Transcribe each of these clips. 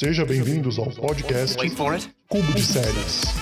Seja bem-vindos ao podcast Cubo de Séries.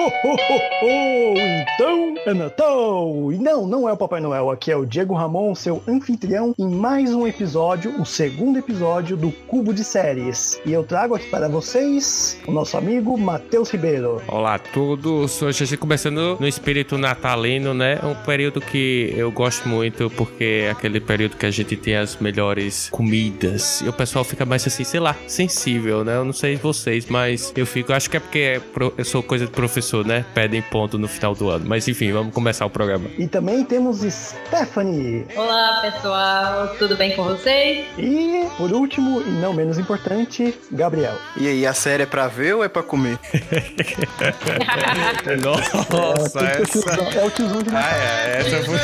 Ho, ho, ho! Então é Natal! E não, não é o Papai Noel, aqui é o Diego Ramon, seu anfitrião, em mais um episódio, o segundo episódio do Cubo de Séries. E eu trago aqui para vocês o nosso amigo Matheus Ribeiro. Olá a todos, hoje começando no espírito natalino, né? Um período que eu gosto muito porque é aquele período que a gente tem as melhores comidas e o pessoal fica mais assim, sei lá, sensível, né? Eu não sei vocês, mas eu fico, acho que é porque é eu sou coisa de professor, né? Pedem ponto no final do ano. Mas enfim, vamos começar o programa. E também temos Stephanie. Olá pessoal, tudo bem com vocês? E, por último, e não menos importante, Gabriel. E aí, a série é pra ver ou é pra comer? Nossa, é, o tiozão, é o tiozão de Natal. Ah, é, essa foi.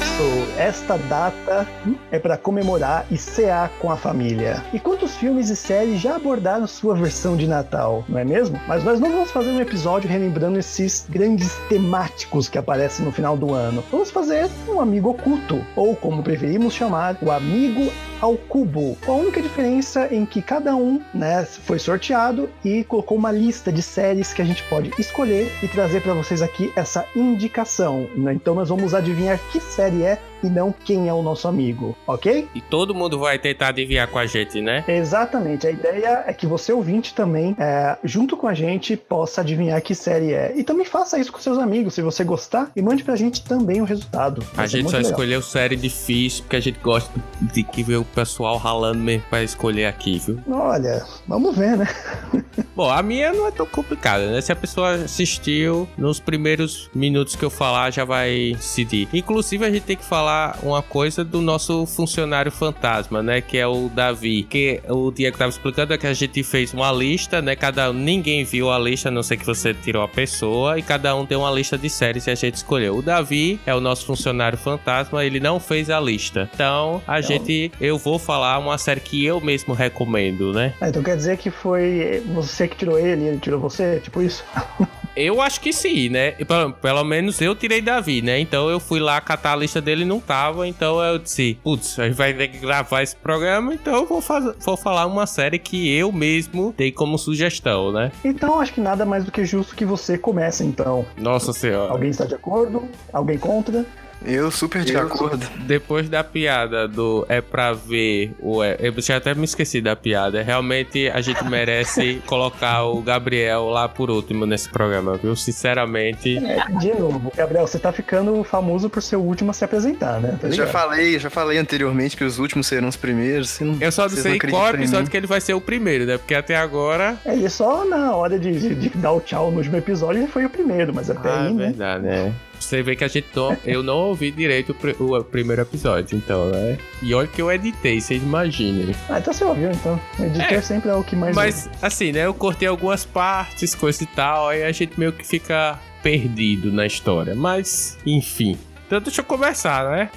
Isso. Esta data é para comemorar e cear com a família. E quantos filmes e séries já abordaram sua versão de Natal, não é mesmo? Mas nós não vamos fazer um episódio relembrando esses grandes temáticos que aparecem no final do ano. Vamos fazer um amigo oculto, ou como preferimos chamar, o amigo ao cubo. Com a única diferença em que cada um, né, foi sorteado e colocou uma lista de séries que a gente pode escolher e trazer para vocês aqui essa indicação. né? Então nós vamos adivinhar que série é e não quem é o nosso amigo, ok? E todo mundo vai tentar adivinhar com a gente, né? Exatamente. A ideia é que você ouvinte também, é, junto com a gente, possa adivinhar que série é. E também faça isso com seus amigos, se você gostar, e mande pra gente também o resultado. Vai A gente só legal. escolheu série difícil porque a gente gosta de que ver o pessoal ralando mesmo pra escolher aqui, viu? Olha, vamos ver, né? Bom, a minha não é tão complicada, né? Se a pessoa assistiu, nos primeiros minutos que eu falar, já vai decidir. Inclusive, a gente tem que falar uma coisa do nosso funcionário fantasma, né? Que é o Davi. Que o Diego tava explicando é que a gente fez uma lista, né? Cada um, ninguém viu a lista, a não sei que você tirou a pessoa, e cada um tem uma lista de séries e a gente escolheu. O Davi é o nosso funcionário fantasma, ele não fez a lista. Então, a gente, eu vou falar uma série que eu mesmo recomendo, né? Ah, então quer dizer que foi você que tirou ele e ele tirou você? Tipo isso? Eu acho que sim, né? Pelo, pelo menos eu tirei Davi, né? Então eu fui lá catar a lista dele não tava. Então eu disse, putz, a gente vai ter que gravar esse programa. Então eu vou, vou falar uma série que eu mesmo dei como sugestão, né? Então acho que nada mais do que justo que você comece, então. Nossa senhora. Alguém está de acordo? Alguém contra? Eu super de Eu- acordo. Depois da piada do é pra ver o é, eu já até me esqueci da piada. Realmente a gente merece colocar o Gabriel lá por último nesse programa, viu? Sinceramente. É, de novo, Gabriel, você tá ficando famoso por ser o último a se apresentar, né? Tá Eu já falei, já falei anteriormente que os últimos serão os primeiros. você não- Eu só não sei acreditam qual episódio que ele vai ser o primeiro, né? Porque até agora. Ele só na hora de, de- de dar o tchau no último episódio ele foi o primeiro, mas até Ah, aí, é né? verdade, né? Você vê que a gente não, eu não ouvi direito o, pri- o primeiro episódio, então, né? E olha que eu editei, vocês imaginem. Ah, então você ouviu, então. O editor É. sempre é o que mais. Mas, assim, né? Eu cortei algumas partes, coisa e tal, aí a gente meio que fica perdido na história. Mas, enfim. Então, deixa eu começar, né?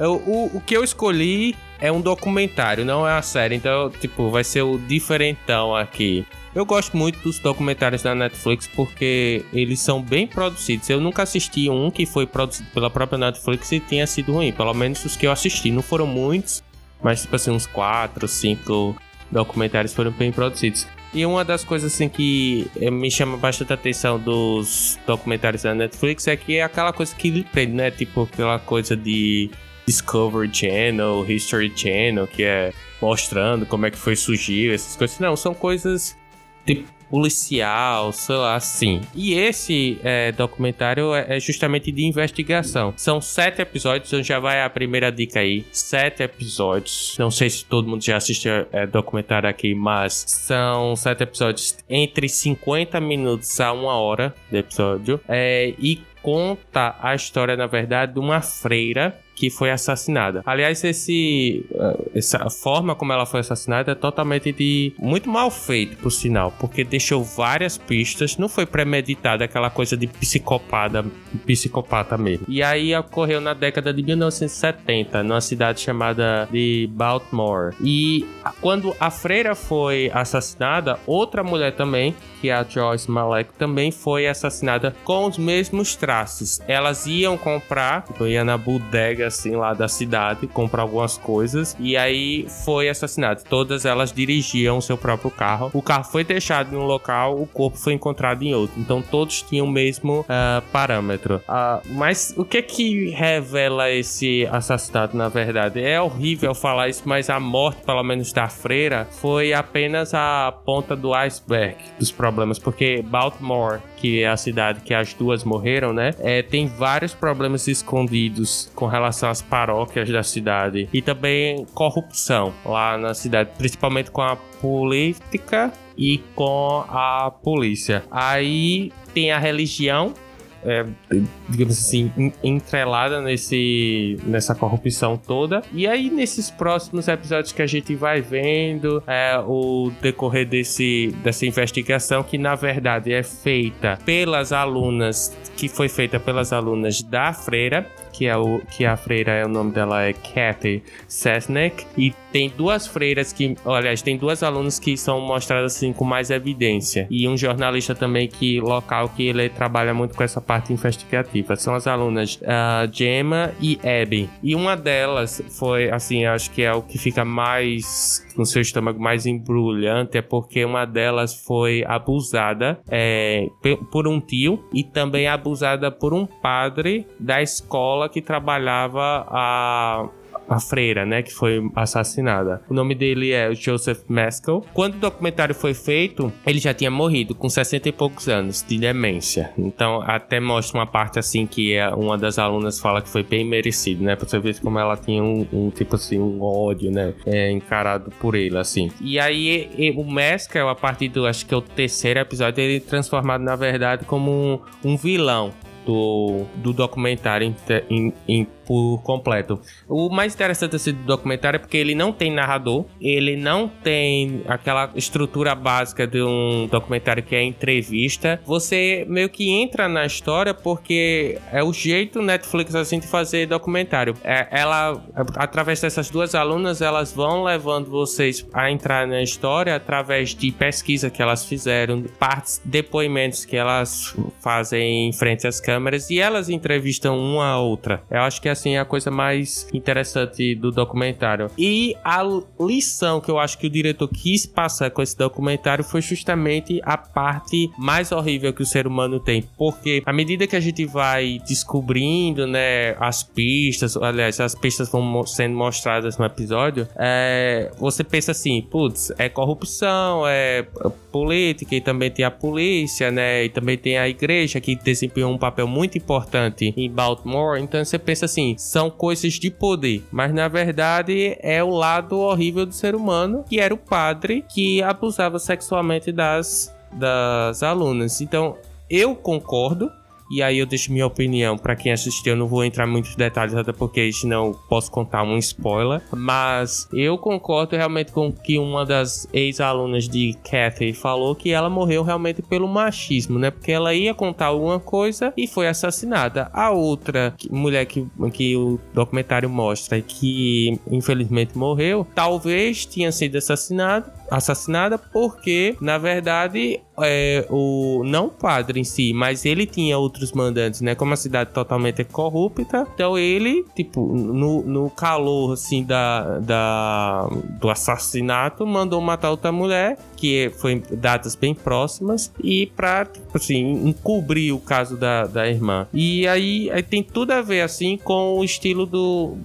Eu- o, o que eu escolhi é um documentário, não é uma série. Então, tipo, vai ser o diferentão aqui. Eu gosto muito dos documentários da Netflix porque eles são bem produzidos. Eu nunca assisti um que foi produzido pela própria Netflix e tenha sido ruim. Pelo menos os que eu assisti. Não foram muitos, mas tipo assim, uns 4, 5 documentários foram bem produzidos. E uma das coisas assim que eh, me chama bastante atenção dos documentários da Netflix é que é aquela coisa que lhe prende, né? Tipo aquela coisa de Discovery Channel, History Channel, que é mostrando como é que foi surgir, essas coisas. Não, são coisas tipo policial, sei lá, assim. E esse é, documentário é é justamente de investigação. São sete episódios, então já vai a primeira dica aí. Sete episódios. Não sei se todo mundo já assistiu é, documentário aqui, mas são sete episódios entre 50 minutos a uma hora de episódio. É, e conta a história, na verdade, de uma freira que foi assassinada. Aliás, esse, uh, essa forma como ela foi assassinada é totalmente de muito mal feito, por sinal, porque deixou várias pistas, não foi premeditada aquela coisa de psicopata, psicopata mesmo. E aí ocorreu na década de 1970, numa cidade chamada de Baltimore. E quando a freira foi assassinada, outra mulher também, que a Joyce Malek, também foi assassinada com os mesmos traços. Elas iam comprar, tipo, ia na bodega assim lá da cidade, comprar algumas coisas e aí foi assassinada. Todas elas dirigiam o seu próprio carro. O carro foi deixado em um local, o corpo foi encontrado em outro. Então todos tinham o mesmo uh, parâmetro. Uh, mas o que é que revela esse assassinato na verdade? É horrível falar isso, mas a morte, pelo menos da freira, foi apenas a ponta do iceberg dos problemas, porque Baltimore, que é a cidade que as duas morreram, né, é, tem vários problemas escondidos com relação às paróquias da cidade e também corrupção lá na cidade, principalmente com a política e com a polícia. Aí tem a religião é, digamos assim, entrelada nesse, nessa corrupção toda. E aí, nesses próximos episódios que a gente vai vendo é, o decorrer desse, dessa investigação, que na verdade é feita pelas alunas, que foi feita pelas alunas da freira, que é o que a freira é o nome dela é Kathy Sesnick e tem duas freiras que, aliás, tem duas alunas que são mostradas assim com mais evidência e um jornalista também que local que ele trabalha muito com essa parte investigativa. São as alunas uh, Gemma e Abby. E uma delas foi assim, acho que é o que fica mais com seu estômago mais embrulhante é porque uma delas foi abusada é, por um tio e também abusada por um padre da escola que trabalhava a a freira, né, que foi assassinada. O nome dele é Joseph Maskell. Quando o documentário foi feito, ele já tinha morrido com 60 e poucos anos de demência. Então, até mostra uma parte assim que é uma das alunas fala que foi bem merecido, né, pra você ver como ela tinha um, um tipo assim, um ódio, né, é, encarado por ele, assim. E aí, e, o Maskell, a partir do, acho que é o terceiro episódio, ele é transformado, na verdade, como um, um vilão do, do documentário em, em, em por completo. O mais interessante desse documentário é porque ele não tem narrador, ele não tem aquela estrutura básica de um documentário que é entrevista. Você meio que entra na história porque é o jeito Netflix assim de fazer documentário. É, ela, através dessas duas alunas, elas vão levando vocês a entrar na história através de pesquisa que elas fizeram, partes, depoimentos que elas fazem em frente às câmeras e elas entrevistam uma a outra. Eu acho que é assim, a coisa mais interessante do documentário. E a lição que eu acho que o diretor quis passar com esse documentário foi justamente a parte mais horrível que o ser humano tem. Porque à medida que a gente vai descobrindo, né, as pistas, aliás, as pistas vão sendo mostradas no episódio, é, você pensa assim, putz, é corrupção, é política e também tem a polícia, né, e também tem a igreja que desempenhou um papel muito importante em Baltimore. Então você pensa assim, são coisas de poder, mas na verdade é o lado horrível do ser humano, que era o padre que abusava sexualmente das, das alunas. Então eu concordo e aí eu deixo minha opinião para quem assistiu. Eu não vou entrar em muitos detalhes, até porque senão posso contar um spoiler. Mas eu concordo realmente com o que uma das ex-alunas de Kathy falou que ela morreu realmente pelo machismo, né? Porque ela ia contar alguma coisa e foi assassinada. A outra mulher que, que o documentário mostra que infelizmente morreu, talvez tinha sido assassinada assassinada porque, na verdade, é, o não o padre em si, mas ele tinha outros mandantes, né? Como a cidade totalmente é corrupta, então ele, tipo, no, no calor, assim, da, da, do assassinato, mandou matar outra mulher, que foi datas bem próximas, e pra, tipo assim, encobrir o caso da, da irmã. E aí, aí tem tudo a ver, assim, com o estilo do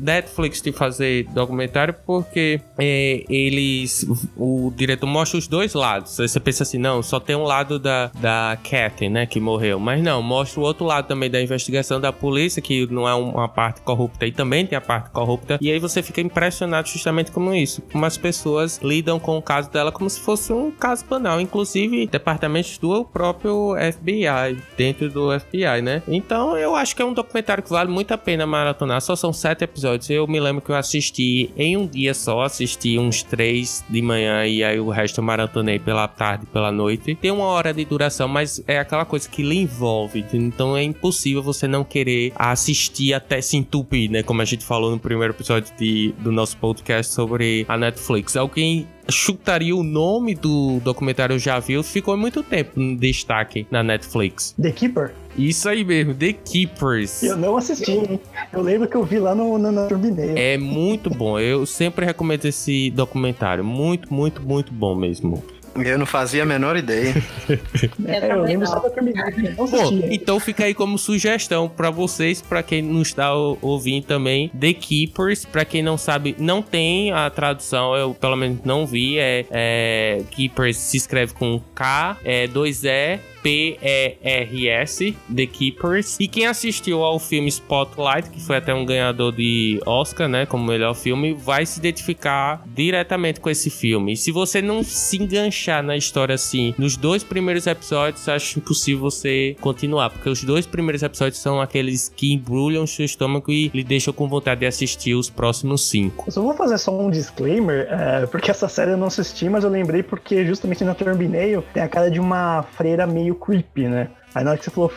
Netflix de fazer documentário porque é, eles. O diretor mostra os dois lados. Aí você pensa assim, não, só tem um lado da, da Kathy, né, que morreu. Mas não, mostra o outro lado também da investigação da polícia, que não é uma parte corrupta e também tem a parte corrupta. E aí você fica impressionado justamente como isso. Como as pessoas lidam com o caso dela como se fosse um caso banal. Inclusive, departamentos do próprio FBI, dentro do FBI, né? Então eu acho que é um documentário que vale muito a pena maratonar. Só são sete episódios. Eu me lembro que eu assisti em um dia só, assisti uns três de manhã e aí o resto eu maratonei pela tarde, pela noite. Tem uma hora de duração, mas é aquela coisa que lhe envolve. Então é impossível você não querer assistir até se entupir, né? Como a gente falou no primeiro episódio de, do nosso podcast sobre a Netflix. Alguém chutaria o nome do documentário Já Viu, ficou muito tempo no destaque na Netflix. The Keeper? Isso aí mesmo, The Keepers. Eu não assisti, hein? Eu lembro que eu vi lá no, no, no Turbineio. É muito bom. Eu sempre recomendo esse documentário. Muito, muito, muito bom mesmo. Eu não fazia a menor ideia. é, eu lembro só da. Bom, então fica aí como sugestão para vocês, para quem não está ouvindo também, The Keepers. Para quem não sabe, não tem a tradução, eu pelo menos não vi. É, é Keepers se escreve com K, é 2E P-E-R-S, The Keepers. E quem assistiu ao filme Spotlight, que foi até um ganhador de Oscar, né, como melhor filme, vai se identificar diretamente com esse filme. E se você não se enganchar na história assim, nos dois primeiros episódios, acho impossível você continuar, porque os dois primeiros episódios são aqueles que embrulham seu estômago e lhe deixam com vontade de assistir os próximos cinco. Eu só vou fazer só um disclaimer, é, porque essa série eu não assisti, mas eu lembrei porque justamente na Thumbnail tem a cara de uma freira meio meio creepy, né? Aí na hora que você falou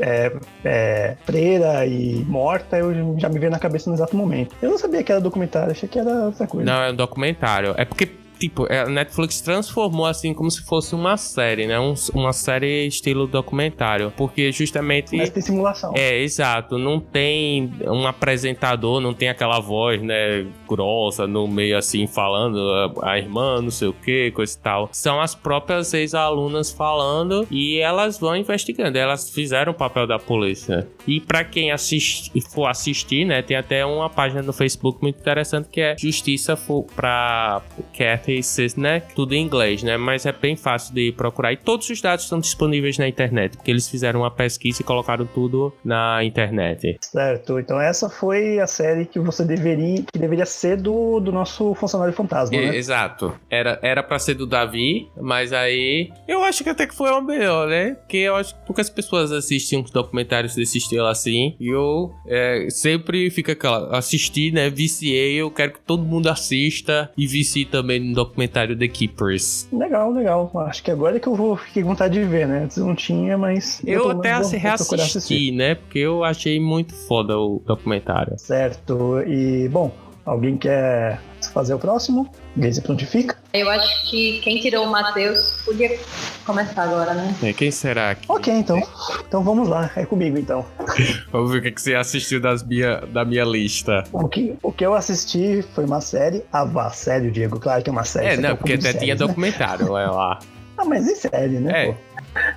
é, é, freira e morta, eu já me veio na cabeça no exato momento. Eu não sabia que era documentário, achei que era outra coisa. Não, é um documentário. É porque tipo, é, a Netflix transformou assim como se fosse uma série, né? Um, uma série estilo documentário. Porque justamente. Mas tem simulação. É, exato. Não tem um apresentador, não tem aquela voz, né? Grossa no meio assim, falando a, a irmã, não sei o que, coisa e tal. São as próprias ex-alunas falando e elas vão investigando. Elas fizeram o papel da polícia. E para quem assiste, for assistir, né? Tem até uma página no Facebook muito interessante que é Justiça para Kathy cases, né? Tudo em inglês, né? Mas é bem fácil de procurar. E todos os dados estão disponíveis na internet, porque eles fizeram uma pesquisa e colocaram tudo na internet. Certo. Então essa foi a série que você deveria, que deveria ser do, do nosso funcionário fantasma, né? Exato. Era era para ser do Davi, mas aí eu acho que até que foi o melhor, né? Porque eu acho que poucas pessoas assistem uns documentários desse estilo assim. E eu é, sempre fica aquela assistir, né? Viciei, eu quero que todo mundo assista e vicie também no documentário The Keepers. Legal, legal. Acho que agora é que eu vou fiquei com vontade de ver, né? Antes não tinha, mas. Eu, eu até vou, reassisti, né? Porque eu achei muito foda o documentário. Certo. E, bom, alguém quer fazer o próximo? Se prontifica? Eu acho que quem tirou o Matheus podia começar agora, né? É, quem será? Que... Ok, então. Então vamos lá. É comigo, então. vamos ver o que, você assistiu das minha, da minha lista. O que, o que eu assisti foi uma série. Ah, vá, sério, Diego. Claro que é uma série. É, não, porque até tinha né? documentário é lá. Ah, mas e série, né? É. Pô?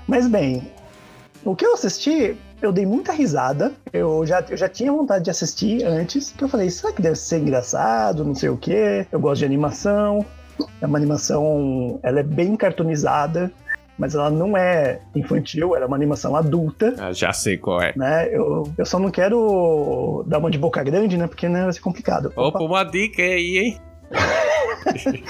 Mas bem, o que eu assisti eu dei muita risada. Eu já, eu já tinha vontade de assistir antes, que eu falei, será que deve ser engraçado, não sei o quê. Eu gosto de animação. É uma animação, ela é bem cartoonizada, mas ela não é infantil, ela é uma animação adulta. Ah, já sei qual é. Né? Eu, eu só não quero dar uma de boca grande, né? Porque né, vai ser complicado. Opa, Opa uma dica aí, hein?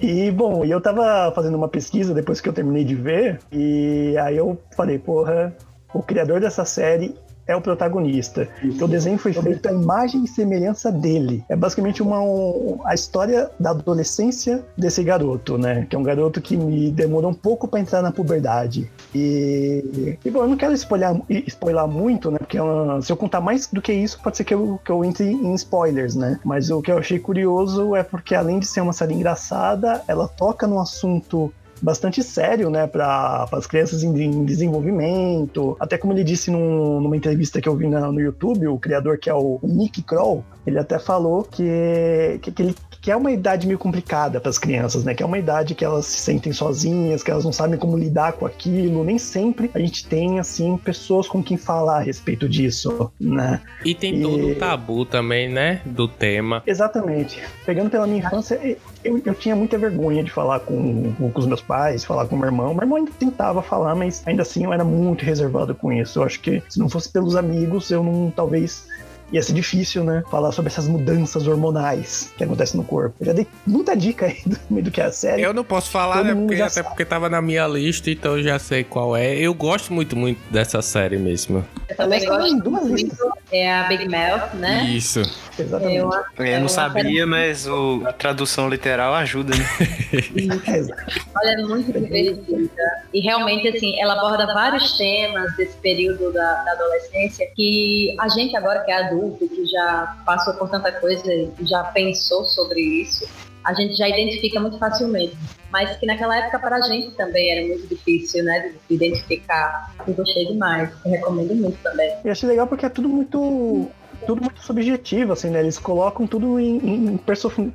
e bom, eu tava fazendo uma pesquisa depois que eu terminei de ver, e aí eu falei, porra, o criador dessa série é o protagonista. Então, o desenho foi feito à imagem e semelhança dele. É basicamente uma, um, a história da adolescência desse garoto, né? Que é um garoto que me demorou um pouco para entrar na puberdade. E, e, bom, eu não quero spoiler, spoiler muito, né? Porque é se eu contar mais do que isso, pode ser que eu, que eu entre em spoilers, né? Mas o que eu achei curioso é porque, além de ser uma série engraçada, ela toca num assunto bastante sério, né, para as crianças em, em, desenvolvimento. Até como ele disse num, numa entrevista que eu vi na, no YouTube, o criador que é o Nick Kroll, ele até falou que, que, que ele que é uma idade meio complicada para as crianças, né? Que é uma idade que elas se sentem sozinhas, que elas não sabem como lidar com aquilo. Nem sempre a gente tem, assim, pessoas com quem falar a respeito disso, né? E tem e... todo o tabu também, né? Do tema. Exatamente. Pegando pela minha infância, eu, eu tinha muita vergonha de falar com, com os meus pais, falar com meu irmão. Meu irmão ainda tentava falar, mas ainda assim eu era muito reservado com isso. Eu acho que se não fosse pelos amigos, eu não talvez ia ser difícil, né? Falar sobre essas mudanças hormonais que acontecem no corpo. Eu já dei muita dica aí do meio do que é a série. Eu não posso falar, né? Porque, até porque tava na minha lista, então eu já sei qual é. Eu gosto muito, muito dessa série mesmo. Eu também gosto muito. É a Big Mouth, né? Isso. Exatamente. Eu, eu não sabia, mas o, a tradução literal ajuda, né? Olha, é muito divertida. E realmente, assim, ela aborda vários temas desse período da, da adolescência que a gente agora que é adulto que já passou por tanta coisa e já pensou sobre isso, a gente já identifica muito facilmente. Mas que naquela época para a gente também era muito difícil, né? De identificar. Eu gostei demais. Eu recomendo muito também. E achei legal porque é tudo muito tudo muito subjetivo, assim, né? Eles colocam tudo em, em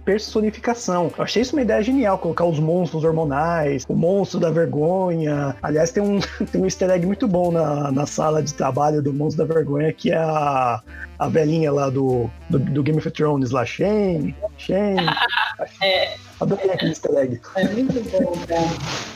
personificação. Eu achei isso uma ideia genial, colocar os monstros hormonais, o monstro da vergonha. Aliás, tem um, tem um easter egg muito bom na, na sala de trabalho do monstro da vergonha, que é a, a velhinha lá do, do, do Game of Thrones, lá, Shane, Shane. é. Adorei aquele easter egg. É muito bom, cara.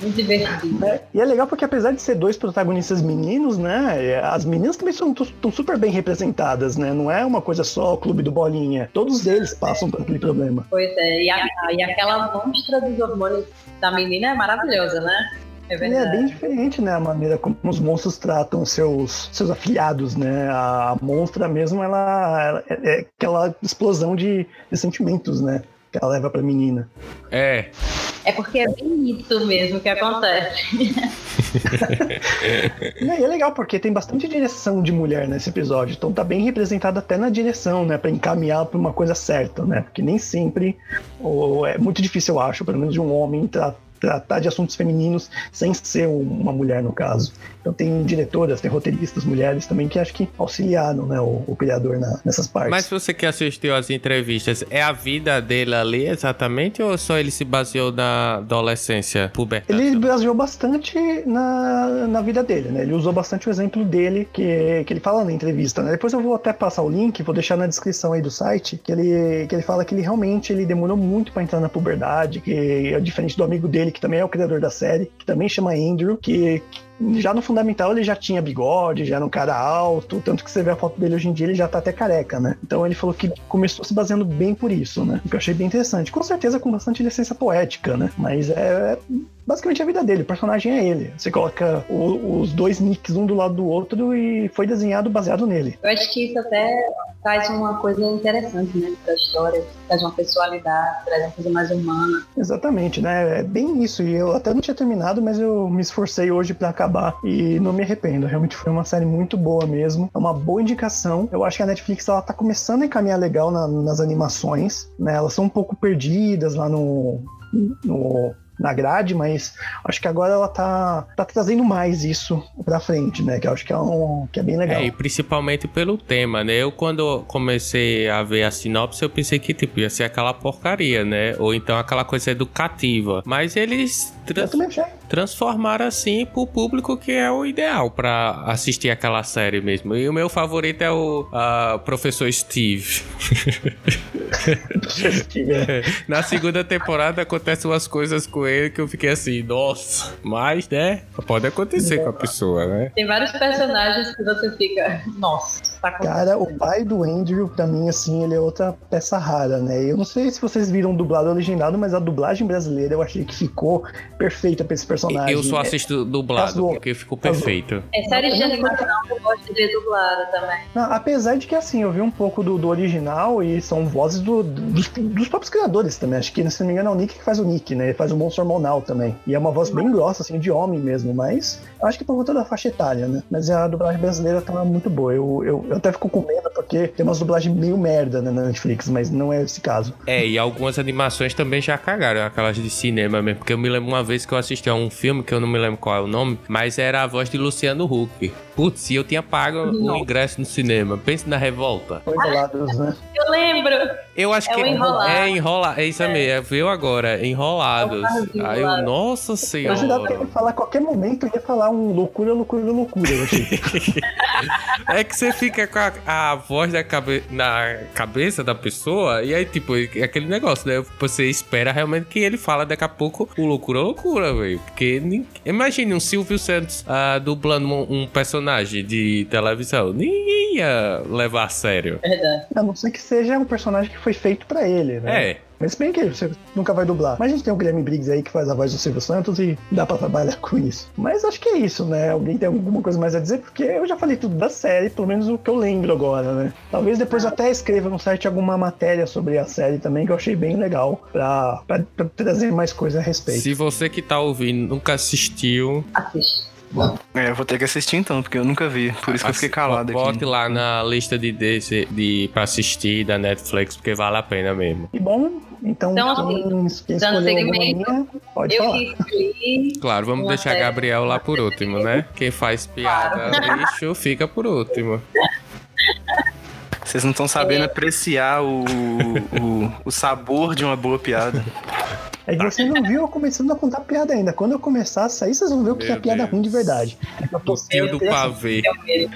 Muito divertido. É, e é legal porque apesar de ser dois protagonistas meninos, né? As meninas também são estão super bem representadas, né? Não é uma coisa só o clube do bolinha. Todos eles passam por aquele problema. Pois é, e, a, e aquela monstra dos hormônios da menina é maravilhosa, né? É, é, bem diferente, né? A maneira como os monstros tratam seus, seus afiliados, né? A monstra mesmo, ela, ela é, é aquela explosão de, de sentimentos, né? Que ela leva pra menina. É. É porque é bem isso mesmo que acontece. e é legal, porque tem bastante direção de mulher nesse episódio. Então tá bem representado até na direção, né? Pra encaminhar pra uma coisa certa, né? Porque nem sempre, ou é muito difícil, eu acho, pelo menos de um homem tratar tratar de assuntos femininos sem ser uma mulher, no caso. Então tem diretoras, tem roteiristas mulheres também que acho que auxiliaram né, o, o criador na, nessas partes. Mas você que assistiu as entrevistas, é a vida dele ali exatamente ou só ele se baseou na adolescência pubertade? Ele baseou bastante na, na vida dele, né? Ele usou bastante o exemplo dele que, que ele fala na entrevista, né? Depois eu vou até passar o link, vou deixar na descrição aí do site, que ele, que ele fala que ele realmente ele demorou muito para entrar na puberdade, que é diferente do amigo dele, que também é o criador da série, que também chama Andrew, que, já no fundamental ele já tinha bigode, já era um cara alto, tanto que você vê a foto dele hoje em dia, ele já tá até careca, né? Então ele falou que começou se baseando bem por isso, né? O que eu achei bem interessante. Com certeza com bastante licença poética, né? Mas é, é basicamente a vida dele, o personagem é ele. Você coloca o, os dois nicks um do lado do outro e foi desenhado baseado nele. Eu acho que isso até traz uma coisa interessante, né, pra história, traz uma pessoalidade, traz uma coisa mais humana. Exatamente, né? É bem isso. E eu até não tinha terminado, mas eu me esforcei hoje para acabar e não me arrependo. Realmente foi uma série muito boa mesmo. É uma boa indicação. Eu acho que a Netflix ela tá começando a encaminhar legal na, nas animações, né? Elas são um pouco perdidas lá no, no na grade, mas acho que agora ela tá, tá trazendo mais isso pra frente, né? Que eu acho que é, um, que é bem legal. É, e principalmente pelo tema, né? Eu, quando comecei a ver a sinopse, eu pensei que, tipo, ia ser aquela porcaria, né? Ou então aquela coisa educativa. Mas eles trans transformaram assim pro público que é o ideal para assistir aquela série mesmo. E o meu favorito é o uh, Professor Steve. Na segunda temporada acontecem umas coisas com ele que eu fiquei assim, nossa, mas, né? Pode acontecer com a pessoa, né? Tem vários personagens que você fica, nossa. Tá Cara, o pai do Andrew, pra mim, assim, ele é outra peça rara, né? Eu não sei se vocês viram dublado ou legendado, mas a dublagem brasileira eu achei que ficou perfeita pra esse personagem. Eu só assisto dublado, porque ficou perfeito. É série de animação, eu gosto de ver dublado também. Não, apesar de que, assim, eu vi um pouco do, do original e são vozes do, dos, dos próprios criadores também. Acho que, se não me engano, é o Nick que faz o Nick, né? Ele faz o monstro hormonal também. E é uma voz bem grossa, assim, de homem mesmo, mas eu acho que por conta da faixa etária, né? Mas a dublagem brasileira tá muito boa. Eu, eu, eu até fico com medo porque tem umas dublagens meio merda né, na Netflix, mas não é esse caso. É, e algumas animações também já cagaram, aquelas de cinema mesmo. Porque eu me lembro uma vez que eu assisti a um filme, que eu não me lembro qual é o nome, mas era a voz de Luciano Huck. Putz, eu tinha pago o ingresso no cinema. Pense na revolta. Foi do lado, né? Eu lembro. Eu acho É que o Enrolado. é enrolar. É isso mesmo, é, viu agora? Enrolados. É Aí eu, nossa Mas dá pra senhora. ele falar a qualquer momento, eu ia falar um loucura, loucura, loucura. Eu achei. É que você fica com a, a voz da cabe, na cabeça da pessoa, e aí, tipo, é aquele negócio, né? Você espera realmente que ele fala daqui a pouco o loucura, loucura, velho. Porque imagine um Silvio Santos ah, dublando um, um personagem de televisão. Ninguém ia levar a sério. Verdade. A não ser que seja um personagem que foi feito pra ele, né? É. Mas bem que você nunca vai dublar. Mas a gente tem o Guilherme Briggs aí que faz a voz do Silvio Santos e dá pra trabalhar com isso. Mas acho que é isso, né? Alguém tem alguma coisa mais a dizer? Porque eu já falei tudo da série, pelo menos o que eu lembro agora, né? Talvez depois eu até escreva no site alguma matéria sobre a série também, que eu achei bem legal, pra, pra- pra trazer mais coisa a respeito. Se você que tá ouvindo nunca assistiu, Assiste. É, eu vou ter que assistir então, porque eu nunca vi. Por isso que eu fiquei calado bote aqui. lá na lista de, desse, de pra assistir da Netflix, porque vale a pena mesmo. E bom, então, Então, quem, quem dando segmento, pode Eu falar. escolhi. Claro, vamos Uma deixar série. Gabriel lá por último, né? Quem faz piada lixo fica por último. Vocês não estão sabendo apreciar o, o, o sabor de uma boa piada. É que você não viu eu começando a contar piada ainda. Quando eu começar a sair, vocês vão ver o que Meu é piada Deus. ruim de verdade. É O tio do pavê.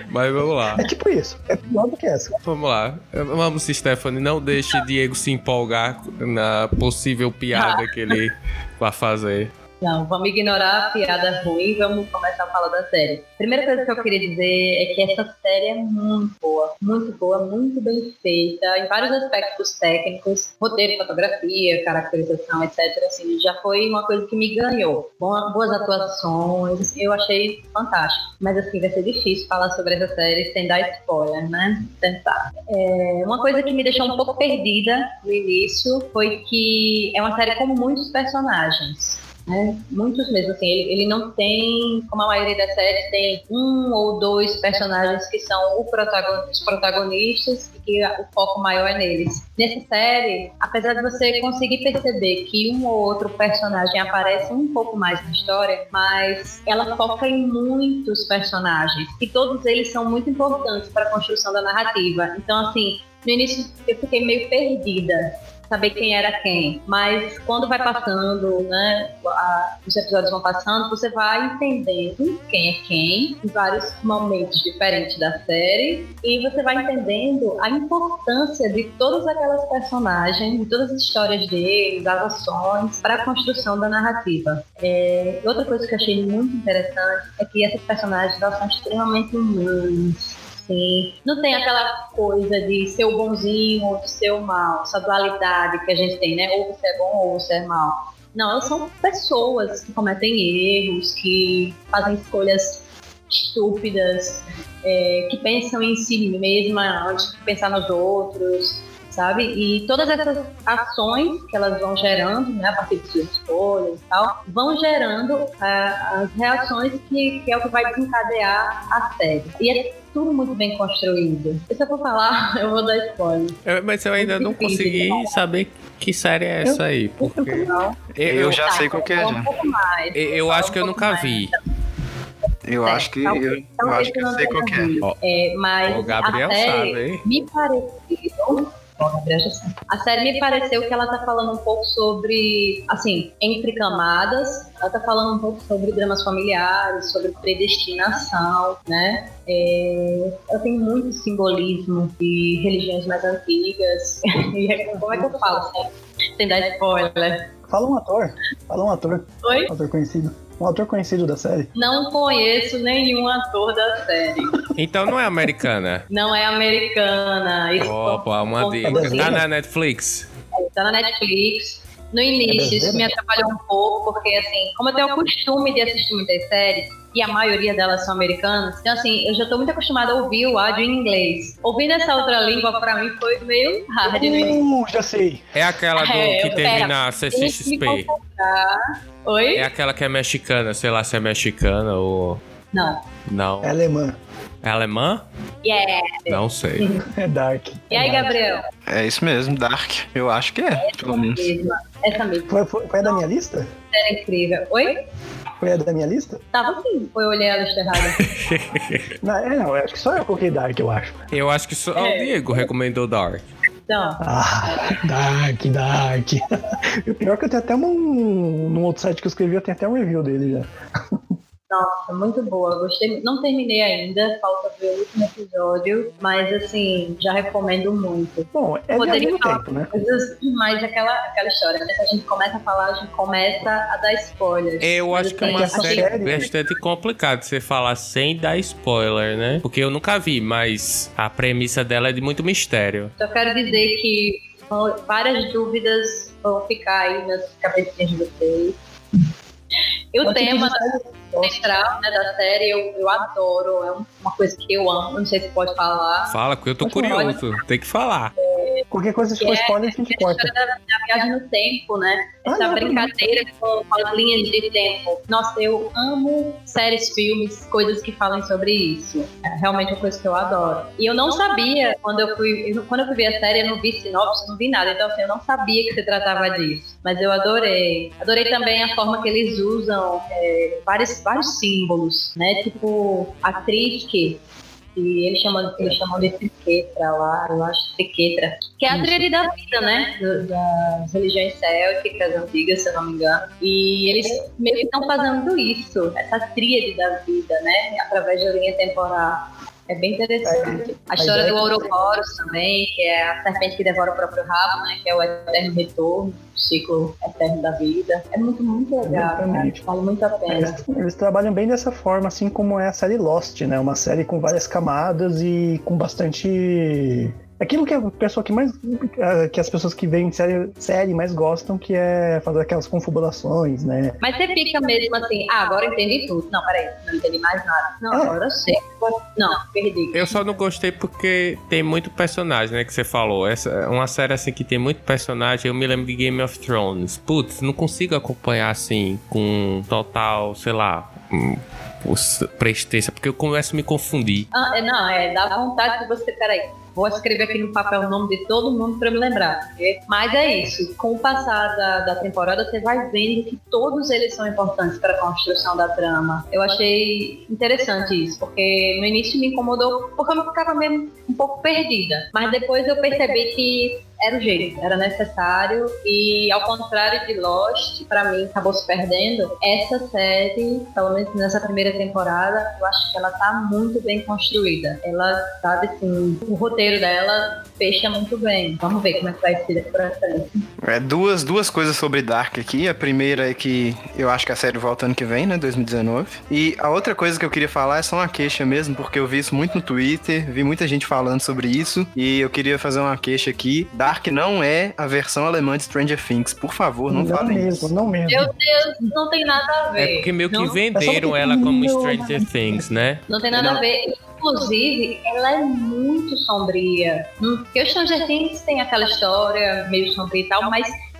Mas vamos lá. É tipo isso. É pior do que essa. Vamos lá. Vamos, Stephanie. Não deixe Diego se empolgar na possível piada que ele vai fazer. Não, vamos ignorar a piada ruim e vamos começar a falar da série. Primeira coisa que eu queria dizer é que essa série é muito boa, muito boa, muito bem feita, em vários aspectos técnicos, roteiro, fotografia, caracterização, etc. Assim, já foi uma coisa que me ganhou. Boa- Boas atuações, eu achei fantástico. Mas assim, vai ser difícil falar sobre essa série sem dar spoiler, né? Tentar. É, uma coisa que me deixou um pouco perdida no início foi que é uma série com muitos personagens né? Muitos mesmo, assim, ele, ele não tem, como a maioria das séries, tem um ou dois personagens que são o protagon- os protagonistas e que o foco maior é neles. Nessa série, apesar de você conseguir perceber que um ou outro personagem aparece um pouco mais na história, mas ela foca em muitos personagens e todos eles são muito importantes para a construção da narrativa. Então, assim, no início eu fiquei meio perdida saber quem era quem. Mas quando vai passando, né, a- os episódios vão passando, você vai entendendo quem é quem em vários momentos diferentes da série e você vai entendendo a importância de todas aquelas personagens, de todas as histórias deles, as ações para a construção da narrativa. É, outra coisa que eu achei muito interessante é que essas personagens são extremamente humanas. Sim. Não tem aquela coisa de ser o bonzinho ou de ser o mal, essa dualidade que a gente tem, né? Ou você é bom ou você é mal. Não, elas são pessoas que cometem erros, que fazem escolhas estúpidas, é, que pensam em si mesma antes de pensar nos outros, sabe? E todas essas ações que elas vão gerando, né, a partir de suas escolhas e tal, vão gerando ah, as reações que, que é o que vai desencadear a série. E é tudo muito bem construído. Se eu for falar, eu vou dar spoiler. Eu- mas eu ainda não Difícil, consegui saber que série é essa aí. Porque Não? eu, Eu já Tá, sei qual que é. Um pouco mais. eu, eu acho um que eu nunca mais. vi. Eu acho que eu, eu Talvez acho que eu não sei qual que é. É, mas O Gabriel série sabe, hein? me pareceu. A série me pareceu que ela tá falando um pouco sobre, assim, entre camadas, ela tá falando um pouco sobre dramas familiares, sobre predestinação, né? É, ela tem muito simbolismo de religiões mais antigas. E é- como é que eu falo? Sem, sem dar spoiler. Fala um ator. Fala um ator. Oi? Um ator conhecido. Um ator conhecido da série. Não conheço nenhum ator da série. Então não é americana. Não é americana. Opa, uma dica. Tá na Netflix. tá na Netflix. No início, isso me atrapalhou um pouco, porque assim, como eu tenho o costume de assistir muitas séries, e a maioria delas são americanas, então assim, eu já tô muito acostumada a ouvir o áudio em inglês. Ouvindo essa outra língua, pra mim, foi meio hard. Uh, já sei. É aquela do, É, que teve pera, na CCXP. Oi? É aquela que é mexicana, sei lá se é mexicana ou. Não. Não. É alemã. É alemã? Yeah. Não sei. É Dark. E aí. Gabriel? É isso mesmo, Dark. Eu acho que é, pelo menos. Mesma. Essa mesma. Foi, foi, foi a da minha lista? Série incrível. Oi? Foi a da minha lista? Tava sim. Foi eu olhei a lista errada. Não, é, não, acho que só eu coloquei Dark, eu acho. Eu acho que só É. o Diego recomendou Dark. Então. Ah, Dark, Dark. O pior é que eu tenho até um. Num outro site que eu escrevi, eu tenho até um review dele já. Nossa, muito boa. Gostei. Não terminei ainda, falta ver o último episódio, mas assim, já recomendo muito. Bom, é Poderia falar tempo, né? coisas demais aquela, aquela história, né? Se a gente começa a falar, a gente começa a dar spoilers. Eu Mas, acho que é assim, uma série série- bastante complicada você falar sem dar spoiler, né? Porque eu nunca vi, mas a premissa dela é de muito mistério. Só quero dizer que várias dúvidas vão ficar aí nas cabecinhas de vocês. E o tipo tema de que central né, da série eu, eu adoro, é um- uma coisa que eu amo, não sei se pode falar. Fala, porque eu tô Pode curioso. Tem que falar. Qualquer coisa, se for É, spoiler, a gente a da, da viagem no tempo, né? Ah, Essa não, brincadeira com, com as linhas de tempo. Nossa, eu amo séries, filmes, coisas que falem sobre isso. É realmente uma coisa que eu adoro. E eu não sabia, quando eu fui, quando eu fui ver a série, eu não vi sinopse, não vi nada. Então, assim, eu não sabia que se tratava disso. Mas eu adorei. Adorei também a forma que eles usam é, vários, vários símbolos, né? Tipo, a Trick, que eles chamam, eles chamam de triquetra lá, eu acho triquetra, que é a tríade da vida, né? do- das religiões célticas antigas, se eu não me engano. E eles meio que estão fazendo isso, essa tríade da vida, né? Através da linha temporal. É bem interessante. A história do é que- Ouroboros também, que é a serpente que devora o próprio rabo, né? Que é o eterno retorno, o ciclo eterno da vida. É muito, muito legal. Né? Exatamente. Vale muito a pena. Eles, eles trabalham bem dessa forma, assim como é a série Lost, né? Uma série com várias camadas e com bastante. Aquilo que a pessoa que mais. eh, que as pessoas que veem série, série mais gostam, que é fazer aquelas confabulações, né? Mas você fica mesmo assim, ah, agora eu entendi tudo. Não, peraí, não entendi mais nada. Não, É. agora eu sei. Não, perdi. Eu só não gostei porque tem muito personagem, né? Que você falou. Essa é uma série assim que tem muito personagem. Eu me lembro de Game of Thrones. Putz, não consigo acompanhar assim com total, sei lá, hum, presteza, porque eu começo a me confundir. Ah, é, não, é, dá vontade de você, peraí. Vou escrever aqui no papel o nome de todo mundo pra me lembrar. Mas é isso. Com o passar da, da temporada, você vai vendo que todos eles são importantes para a construção da trama. Eu achei interessante isso, porque no início me incomodou, porque eu ficava mesmo um pouco perdida. Mas depois eu percebi que era o jeito, era necessário. E ao contrário de Lost, pra mim acabou se perdendo. Essa série, pelo menos nessa primeira temporada, eu acho que ela tá muito bem construída. Ela, sabe assim, o roteiro dela fecha muito bem. Vamos ver como é que vai ser pra frente. É, duas, duas coisas sobre Dark aqui. A primeira é que eu acho que a série volta ano que vem, né? 2019. E a outra coisa que eu queria falar é só uma queixa mesmo, porque eu vi isso muito no Twitter, vi muita gente falando sobre isso. E eu queria fazer uma queixa aqui. Dark não é a versão alemã de Stranger Things. Por favor, não, falem mesmo, isso. não mesmo. Meu Deus, não tem nada a ver. É porque meio que não, venderam ela como Stranger Things, né? não tem nada Não. a ver. Inclusive, ela é muito sombria. Hum, Porque o Stranger Things tem aquela história meio sombria e tal, mas não-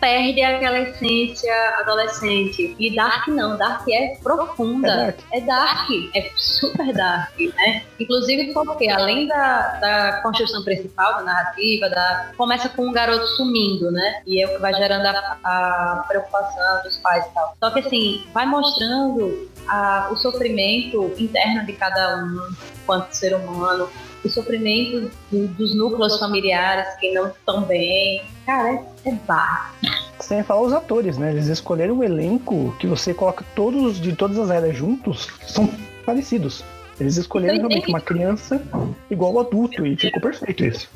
perde aquela essência adolescente. E Dark não, Dark é profunda. É É dark, é super dark, né? Inclusive porque além da, da construção principal, da narrativa, da, começa com um garoto sumindo, né? E é o que vai gerando a, a preocupação dos pais e tal. Só que assim, vai mostrando a- o sofrimento interno de cada um, quanto ser humano, o sofrimento do- dos núcleos familiares que não estão bem. Cara, é, é barra. Sem falar os atores, né? Eles escolheram um elenco que você coloca todos de todas as eras juntos, são parecidos. Eles escolheram Então, realmente uma criança igual ao adulto e ficou perfeito isso.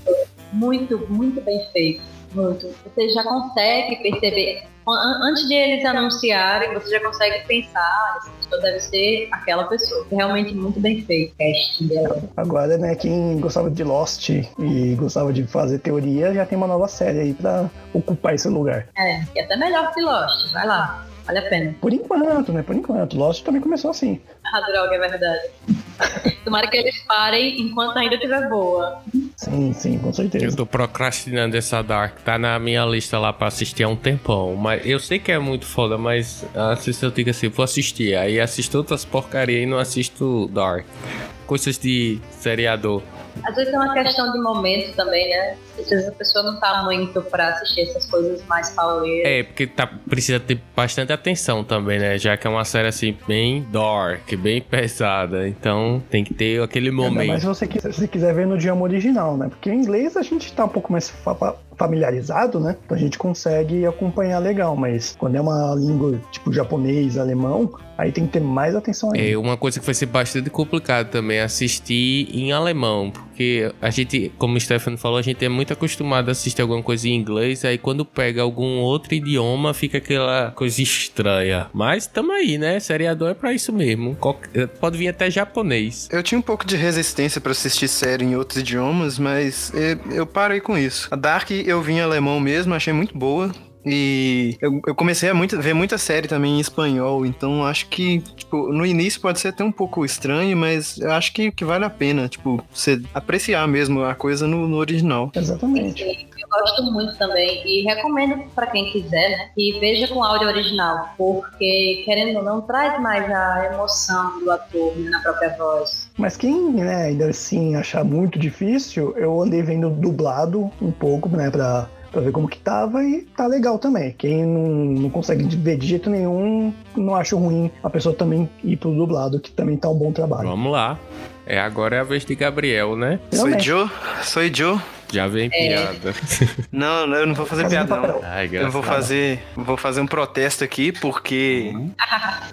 Muito, muito bem feito. Muito. Você já consegue perceber. An- Antes de eles anunciarem, você já consegue pensar, "Ah, essa pessoa deve ser aquela pessoa. Realmente muito bem feito o casting dela. Agora, né, quem gostava de Lost e gostava de fazer teoria, já tem uma nova série aí pra ocupar esse lugar. É, e até melhor que Lost. Vai lá. Vale a pena. Por enquanto, né? Por enquanto. Lost também começou assim. A droga é verdade. Tomara que eles parem enquanto ainda estiver boa. Sim, sim, com Eu certeza. tô procrastinando essa Dark. Tá na minha lista lá pra assistir há um tempão. Mas eu sei que é muito foda, mas às vezes eu digo assim, vou assistir. Aí assisto outras porcarias e não assisto Dark. Coisas de seriador. Às vezes é uma questão de momento também, né? Às vezes a pessoa não tá muito pra assistir essas coisas mais pauleiras. É, porque tá, precisa ter bastante atenção também, né? Já que é uma série assim, bem dark, bem pesada. Então tem que ter aquele momento. Mas se você quiser, se quiser ver no idioma original, né? Porque em inglês a gente tá um pouco mais fa- familiarizado, né? Então a gente consegue acompanhar legal, mas quando é uma língua tipo japonês, alemão, aí tem que ter mais atenção ainda. É uma coisa que vai ser bastante complicado também assistir em alemão, porque a gente, como o Stefano falou, a gente é muito acostumado a assistir alguma coisa em inglês, aí quando pega algum outro idioma fica aquela coisa estranha. Mas tamo aí, né? Seriador é pra isso mesmo. Pode vir até japonês. Eu tinha um pouco de resistência pra assistir série em outros idiomas, mas eu, eu parei com isso. A Dark eu vi em alemão mesmo, achei muito boa. E eu, eu comecei a muito- ver muita série também em espanhol, então acho que, tipo, no início pode ser até um pouco estranho, mas eu acho que, que vale a pena, tipo, você apreciar mesmo a coisa no, no original. Exatamente. Eu gosto muito também e recomendo pra quem quiser, né, que veja com áudio original, porque querendo ou não traz mais a emoção do ator né, na própria voz. Mas quem, né, ainda assim achar muito difícil, eu andei vendo dublado um pouco, né, pra, pra ver como que tava e tá legal também. Quem não, não consegue ver de jeito nenhum, não acho ruim a pessoa também ir pro dublado, que também tá um bom trabalho. Vamos lá. É, agora é a vez de Gabriel, né? Sou. Joe? Sou Joe? Já vem É. piada. Não, não, eu não vou fazer piada, não. Ai, Eu vou fazer, vou fazer um protesto aqui, porque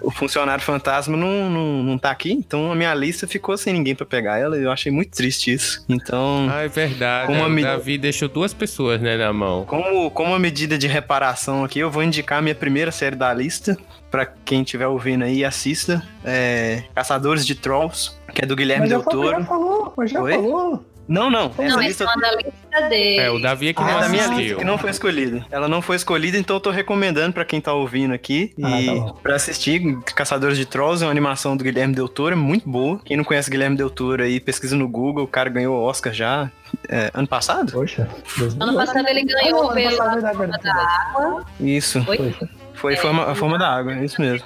o funcionário fantasma não, não, não tá aqui, então a minha lista ficou sem ninguém pra pegar ela, e eu achei muito triste isso. Então, Ah, é verdade. Como né? a O me- Davi deixou duas pessoas, né, na mão. como, como uma medida de reparação aqui, eu vou indicar a minha primeira série da lista, pra quem estiver ouvindo aí, assista, é Caçadores de Trolls, que é do Guilherme Mas já, Del falou, já Toro. falou, mas já Oi? falou. Não, não, essa não, lista... é uma da lista dele. É, o Davi é que Ah, não É da minha lista que não foi escolhida. Ela não foi escolhida, então eu tô recomendando pra quem tá ouvindo aqui Ah, e tá pra assistir Caçadores de Trolls, é uma animação do Guilherme Del Toro, é muito boa. Quem não conhece Guilherme Del Toro aí, pesquisa no Google, o cara ganhou o Oscar já é, ano passado? Poxa. Ano passado ele ganhou pela verdade, verdade. água. Isso. Foi? Foi forma, a forma da água, é isso mesmo.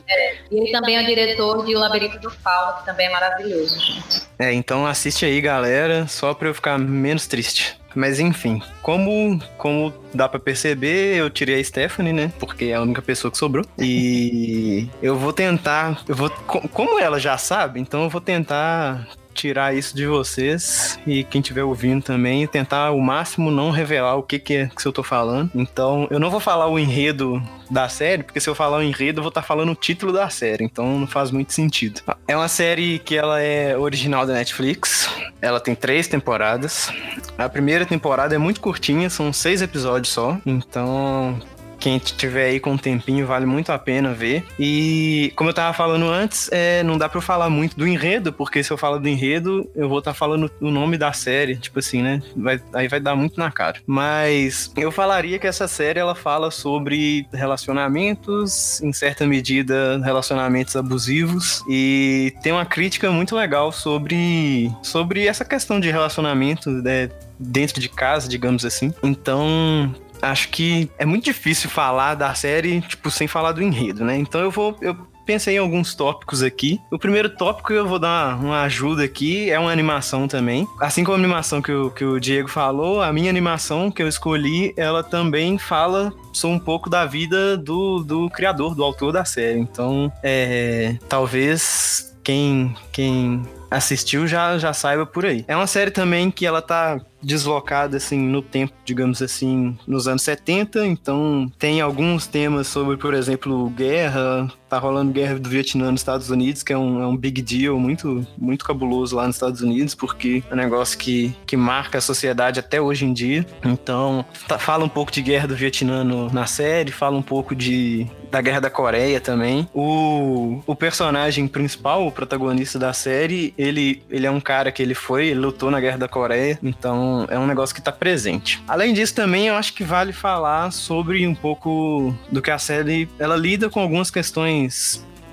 E ele também é o diretor de O Labirinto do Fauno, que também é maravilhoso. gente. É, então assiste aí, galera, só pra eu ficar menos triste. Mas enfim, como, como dá pra perceber, eu tirei a Stephanie, né? Porque é a única pessoa que sobrou. E eu vou tentar. Eu vou, co- como ela já sabe, então eu vou tentar tirar isso de vocês e quem estiver ouvindo também, tentar ao máximo não revelar o que, que é que eu tô falando. Então, eu não vou falar o enredo da série, porque se eu falar o enredo, eu vou estar falando o título da série, então não faz muito sentido. É uma série que ela é original da Netflix, ela tem três temporadas. A primeira temporada é muito curtinha, são seis episódios só, então quem tiver aí com um tempinho vale muito a pena ver. E como eu tava falando antes, é, não dá pra eu falar muito do enredo, porque se eu falar do enredo, eu vou estar falando o nome da série, tipo assim, né? Vai- aí vai dar muito na cara. Mas eu falaria que essa série ela fala sobre relacionamentos, em certa medida, relacionamentos abusivos e tem uma crítica muito legal sobre sobre essa questão de relacionamento, né, dentro de casa, digamos assim. Então, acho que é muito difícil falar da série, tipo, sem falar do enredo, né? Então eu vou. Eu pensei em alguns tópicos aqui. O primeiro tópico eu vou dar uma ajuda aqui, é uma animação também. Assim como a animação que o, que o Diego falou, a minha animação que eu escolhi, ela também fala sobre um pouco da vida do, do criador, do autor da série. Então, é, talvez quem, quem assistiu já, já saiba por aí. É uma série também que ela tá deslocada assim no tempo, digamos assim, nos anos 70, então tem alguns temas sobre, por exemplo, guerra, tá rolando guerra do Vietnã nos Estados Unidos, que é um, é um big deal muito, muito cabuloso lá nos Estados Unidos, porque é um negócio que, que marca a sociedade até hoje em dia. Então, tá- fala um pouco de guerra do Vietnã no- na série, fala um pouco de da Guerra da Coreia também. O, o personagem principal, o protagonista da série, ele, ele é um cara que ele foi, ele lutou na Guerra da Coreia, então é um negócio que tá presente. Além disso, também eu acho que vale falar sobre um pouco do que a série ela lida com algumas questões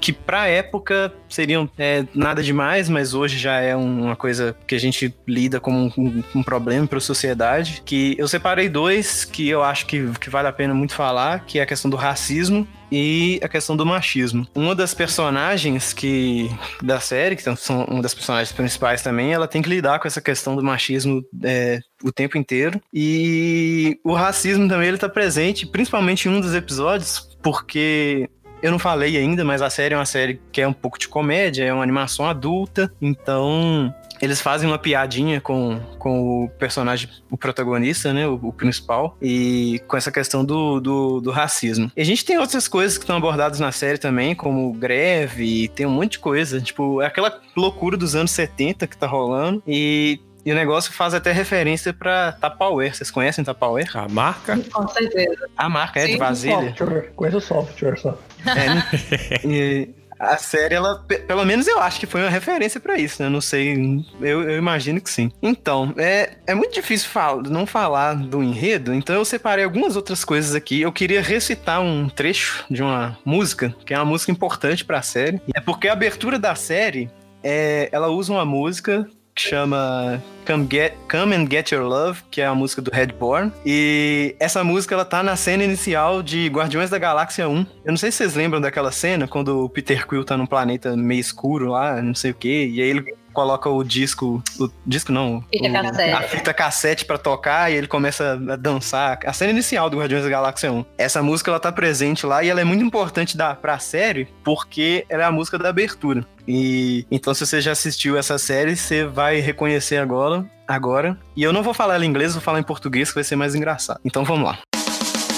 que pra época seriam é, nada demais, mas hoje já é uma coisa que a gente lida como um, um problema para a sociedade. Que eu separei dois que eu acho que, que vale a pena muito falar, que é a questão do racismo e a questão do machismo. Uma das personagens que da série, que são uma das personagens principais também, ela tem que lidar com essa questão do machismo é, o tempo inteiro. E o racismo também ele tá presente, principalmente em um dos episódios, porque eu não falei ainda, mas a série é uma série que é um pouco de comédia, é uma animação adulta, então eles fazem uma piadinha com, com o personagem, o protagonista, né? O, o principal, e com essa questão do, do, do, racismo. E a gente tem outras coisas que estão abordadas na série também, como greve, tem um monte de coisa. Tipo, é aquela loucura dos anos 70 que tá rolando. E e o negócio faz até referência pra Tupperware. Vocês conhecem Tupperware? A marca? Com certeza. A marca é Sim, de vasilha. Software. Conheço o software só. É, e a série, ela, pelo menos eu acho que foi uma referência para isso, né? Não sei, eu, eu, imagino que sim. Então, é, é muito difícil falar, não falar do enredo, então eu separei algumas outras coisas aqui. Eu queria recitar um trecho de uma música, que é uma música importante para a série. É porque a abertura da série, é, ela usa uma música que chama Come, Get, Come and Get Your Love, que é a música do Redborn. E essa música ela tá na cena inicial de Guardiões da Galáxia 1. Eu não sei se vocês lembram daquela cena quando o Peter Quill tá num planeta meio escuro lá, não sei o quê, e aí ele coloca o disco, o disco não, fita o, cassete. a fita cassete para tocar e ele começa a dançar. A cena inicial do Guardiões da Galáxia 1. Essa música ela tá presente lá e ela é muito importante da, pra série porque ela é a música da abertura. E então se você já assistiu essa série, você vai reconhecer agora, agora. E eu não vou falar ela em inglês, vou falar em português que vai ser mais engraçado. Então vamos lá.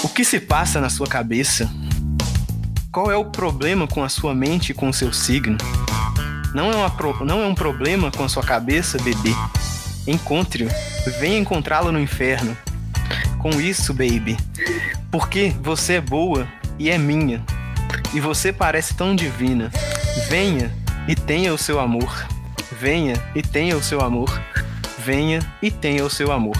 O que se passa na sua cabeça? Qual é o problema com a sua mente e com o seu signo? Não é, uma pro... não é um problema com a sua cabeça, bebê. Encontre-o. Venha encontrá-lo no inferno. Com isso, baby. Porque você é boa e é minha. E você parece tão divina. Venha e tenha o seu amor. Venha e tenha o seu amor. Venha e tenha o seu amor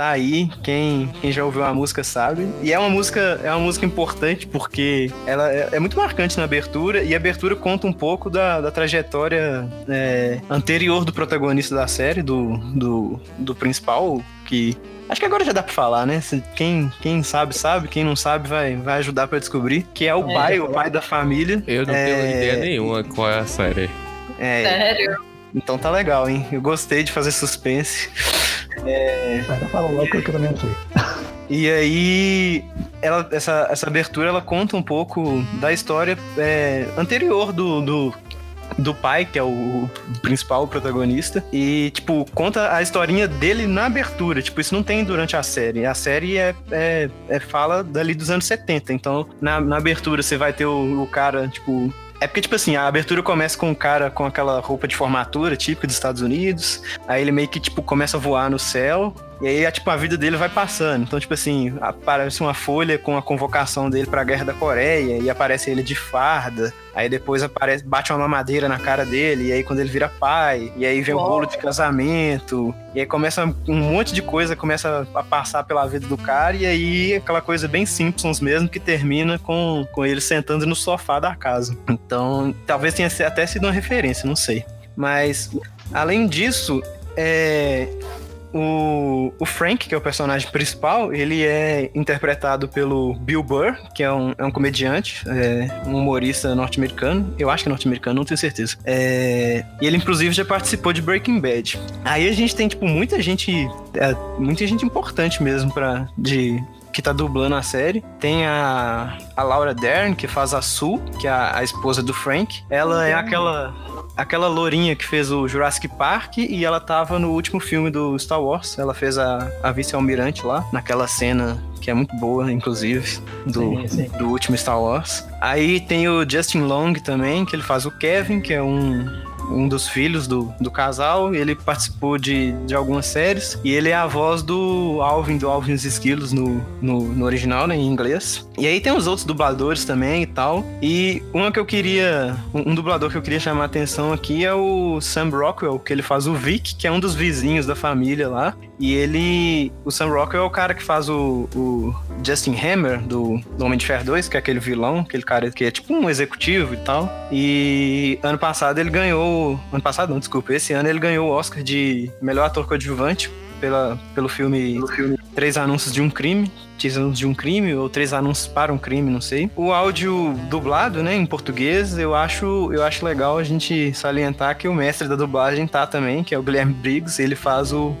tá aí, quem, quem já ouviu a música sabe. E é uma música, é uma música importante porque ela é, é muito marcante na abertura e a abertura conta um pouco da, da trajetória é, anterior do protagonista da série, do, do, do principal, que Acho que agora já dá pra falar, né? Quem, quem sabe, sabe. Quem não sabe, vai, vai ajudar pra descobrir. Que é o é, pai, o pai da família. Eu não é... tenho ideia nenhuma qual é a série. É... Sério? Então tá legal, hein? Eu gostei de fazer suspense. É... Fala logo que eu também sei. E aí, ela, essa, essa abertura ela conta um pouco da história é, anterior do, do, do pai, que é o, o, principal protagonista, e, tipo, conta a historinha dele na abertura. Tipo, isso não tem durante a série. A série é, é, é fala dali dos anos 70. Então, na, na abertura, você vai ter o, o cara, tipo, é porque, tipo assim, a abertura começa com um cara com aquela roupa de formatura típica dos Estados Unidos. Aí ele meio que, tipo, começa a voar no céu. E aí, tipo, a vida dele vai passando. Então, tipo assim, aparece uma folha com a convocação dele pra Guerra da Coreia. E aparece ele de farda. Aí depois aparece, bate uma mamadeira na cara dele. E aí quando ele vira pai. E aí vem o bolo de casamento. E aí começa um monte de coisa, começa a passar pela vida do cara. E aí aquela coisa bem Simpsons mesmo, que termina com, com ele sentando no sofá da casa. Então, talvez tenha até sido uma referência, não sei. Mas, além disso, é, o, o Frank, que é o personagem principal, ele é interpretado pelo Bill Burr, que é um, é um comediante, é um humorista norte-americano. Eu acho que é norte-americano, não tenho certeza. É, e ele, inclusive, já participou de Breaking Bad. Aí a gente tem, tipo, muita gente. É, muita gente importante mesmo para de que tá dublando a série. Tem a, a Laura Dern, que faz a Sue, que é a, a esposa do Frank. Ela é aquela aquela lourinha que fez o Jurassic Park e ela tava no último filme do Star Wars. Ela fez a, a vice-almirante lá, naquela cena que é muito boa, inclusive, do, sim, sim. do último Star Wars. Aí tem o Justin Long também, que ele faz o Kevin, que é um um dos filhos do, do casal. Ele participou de, de algumas séries. E ele é a voz do Alvin, do Alvin os Esquilos no, no, no original, né, em inglês. E aí tem os outros dubladores também e tal. E uma que eu queria. Um, um dublador que eu queria chamar a atenção aqui é o Sam Rockwell, que ele faz o Vic, que é um dos vizinhos da família lá. E ele. O Sam Rockwell é o cara que faz o, o Justin Hammer, do, do Homem de Ferro 2, que é aquele vilão, aquele cara que é tipo um executivo e tal. E ano passado ele ganhou. Ano passado, não, desculpa. Esse ano ele ganhou o Oscar de melhor ator coadjuvante pela, pelo filme, pelo filme Três Anúncios de um Crime, Três Anúncios de um Crime, ou Três Anúncios para um Crime, não sei. O áudio dublado, né, em português, eu acho, eu acho legal a gente salientar que o mestre da dublagem tá também, que é o Guilherme Briggs, ele faz o,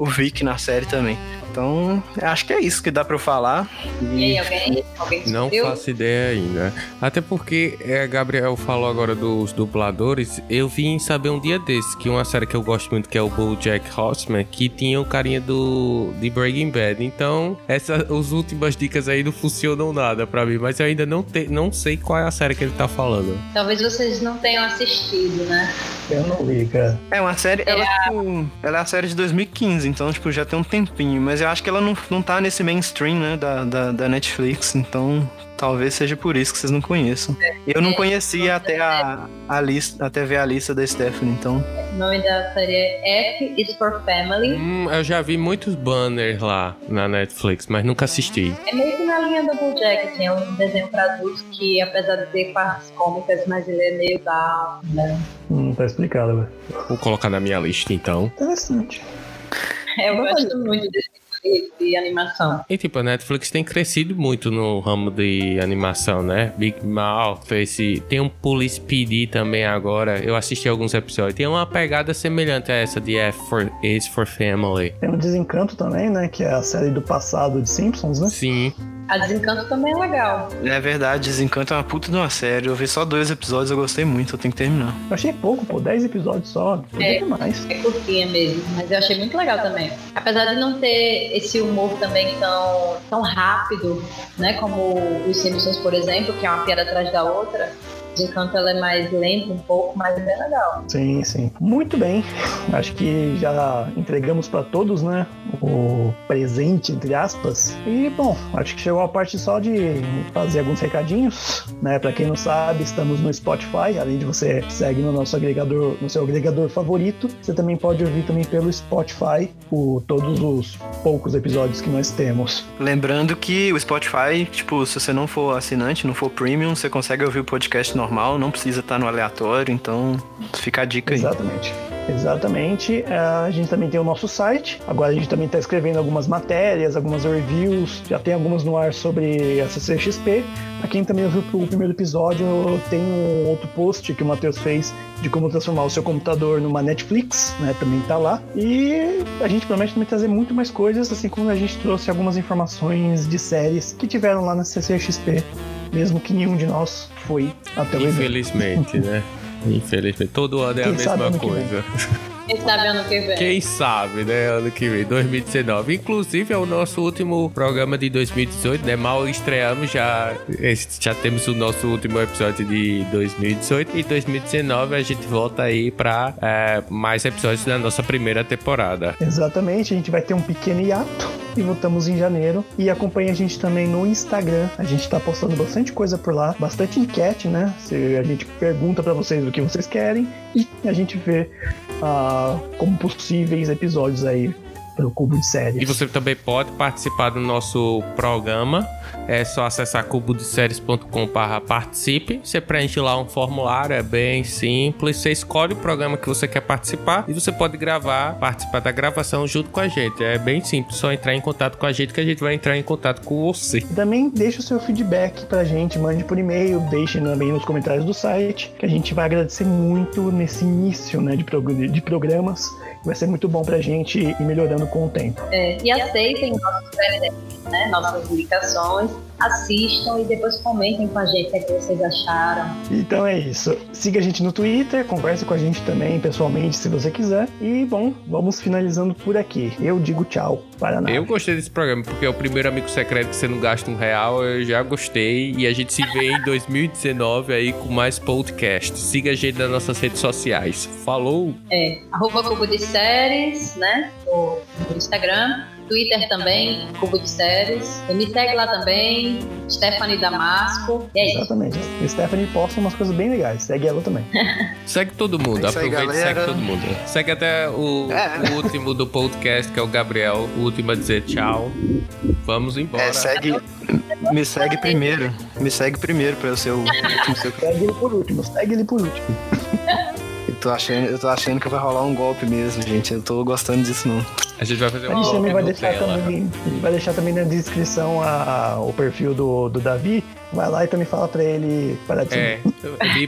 o Vic na série também. Então, acho que é isso que dá pra eu falar. E aí, alguém? alguém Não faço ideia ainda. Até porque é, Gabriel falou agora dos dubladores. Eu vim saber um dia desse que uma série que eu gosto muito, que é o BoJack Horseman, que tinha o carinha do de Breaking Bad. Então, essa, as últimas dicas aí não funcionam nada pra mim. Mas eu ainda não, te, não sei qual é a série que ele tá falando. Talvez vocês não tenham assistido, né? Eu não vi, cara. É uma série, ela, tipo, ela é a série de 2015, então, tipo, já tem um tempinho, mas eu acho que ela não, não tá nesse mainstream, né, da, da, da Netflix, então talvez seja por isso que vocês não conheçam. Eu não conhecia até a, a lista, até ver a lista da Stephanie, então. O nome da série é F is for Family. Hum, eu já vi muitos banners lá na Netflix, mas nunca assisti. É meio que na linha do BoJack, assim, é um desenho pra adultos que, apesar de ter partes cômicas, mas ele é meio da... Né? Hum, tá explicado, velho. Vou colocar na minha lista então. Interessante. Eu gosto muito desse de, de animação. E tipo, a Netflix tem crescido muito no ramo de animação, né? Big Mouth, esse. Tem um Police PD também agora. Eu assisti alguns episódios. Tem uma pegada semelhante a essa de F for Is for Family. Tem o Desencanto também, né? Que é a série do passado de Simpsons, né? Sim. A Desencanto também é legal. É verdade, Desencanto é uma puta de uma série. Eu vi só dois episódios, eu gostei muito, eu tenho que terminar. Eu achei pouco, pô, 10 episódios só. É. ter mais. É curtinha mesmo, mas eu achei muito legal também. Apesar de não ter esse humor também tão, tão rápido, né? Como os Simpsons, por exemplo, que é uma piada atrás da outra. Desencanto ela é mais lenta um pouco, mas é bem legal. Sim, sim. Muito bem. Acho que já entregamos para todos, né? O presente, entre aspas. E, bom, acho que chegou a parte só de fazer alguns recadinhos, né? Para quem não sabe, estamos no Spotify. Além de você segue no nosso agregador, no seu agregador favorito, você também pode ouvir também pelo Spotify o, todos os poucos episódios que nós temos. Lembrando que o Spotify, tipo, se você não for assinante, não for premium, você consegue ouvir o podcast normal, não precisa estar no aleatório, então fica a dica aí. Exatamente. Exatamente. É, A gente também tem o nosso site. Agora a gente também está escrevendo algumas matérias, algumas reviews. Já tem algumas no ar sobre a CCXP. Para quem também ouviu o primeiro episódio, tem um outro post que o Matheus fez de como transformar o seu computador numa Netflix, né? Também tá lá. E a gente promete também trazer muito mais coisas, assim como a gente trouxe algumas informações de séries que tiveram lá na CCXP, mesmo que nenhum de nós foi até o evento. Infelizmente, né? Infelizmente. Todo ano é a Quem sabe mesma coisa. Quem sabe ano que vem. Quem sabe, né? Ano que vem, 2019. Inclusive, é o nosso último programa de 2018, né? Mal estreamos, já, já temos o nosso último episódio de 2018. E 2019 a gente volta aí pra é, mais episódios da nossa primeira temporada. Exatamente, a gente vai ter um pequeno hiato e voltamos em janeiro. E acompanhe a gente também no Instagram. A gente tá postando bastante coisa por lá, bastante enquete, né? Se a gente pergunta pra vocês o que vocês querem e a gente vê ah, como possíveis episódios aí pelo Cubo de E Série. você também pode participar do nosso programa. É só acessar cubodeséries.com.br participe. Você preenche lá um formulário, é bem simples. Você escolhe o programa que você quer participar e você pode gravar, participar da gravação junto com a gente. É bem simples, só entrar em contato com a gente que a gente vai entrar em contato com você. E também deixe o seu feedback pra gente, mande por e-mail, deixe também nos comentários do site, que a gente vai agradecer muito nesse início né, de, prog- de programas. Vai ser muito bom pra gente ir melhorando com o tempo. É, e aceitem nossos presentes, né? Nossas indicações. Assistam e depois comentem com a gente o que, é que vocês acharam. Então é isso. Siga a gente no Twitter, converse com a gente também pessoalmente se você quiser. E bom, vamos finalizando por aqui. Eu digo tchau para nada. Eu gostei desse programa porque é o primeiro amigo secreto que você não gasta um real. Eu já gostei e a gente se vê em 2019 aí com mais podcast. Siga a gente nas nossas redes sociais. Falou! É, arroba Cubo de Séries, né? No Instagram. Twitter também, Cubo de Séries. E me segue lá também, Stephanie Damasco. E é isso. Exatamente. E Stephanie posta umas coisas bem legais. Segue ela também. segue todo mundo, É aproveita e segue todo mundo. Segue até o, É. o último do podcast, que é o Gabriel, o último a dizer tchau. Vamos embora. É, segue. Me segue primeiro. Me segue primeiro pra eu ser o último. Segue ele por último. Segue ele por último. Eu tô, achando, eu tô achando que vai rolar um golpe mesmo, gente. Eu tô gostando disso, não. A gente vai fazer A uma gente também vai deixar também, a vai deixar também na descrição a- o perfil do, do Davi. Vai lá e também fala pra ele parar de É,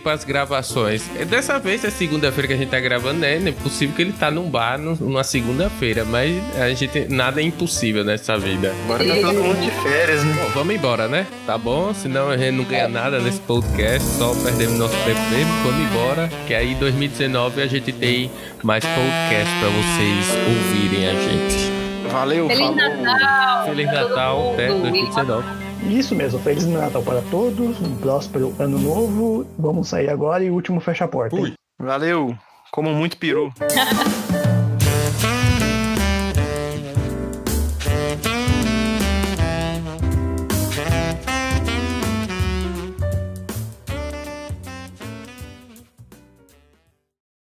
para as gravações. Dessa vez é segunda-feira que a gente tá gravando, né? É possível que ele tá num bar no- numa segunda-feira, mas a gente nada é impossível nessa vida. Agora tá todo mundo de férias, né? Bom, vamos embora, né? Tá bom? Senão a gente não ganha nada nesse podcast, só perdemos nosso tempo mesmo. Vamos embora, que aí em 2019 a gente tem mais podcast pra vocês ouvirem a gente. Valeu, Feliz falou. Natal! Feliz Natal, até mundo. 2019. Isso mesmo, Feliz Natal para todos, um próspero ano novo. Vamos sair agora e o último fecha a porta. hein? Valeu. Como muito peru.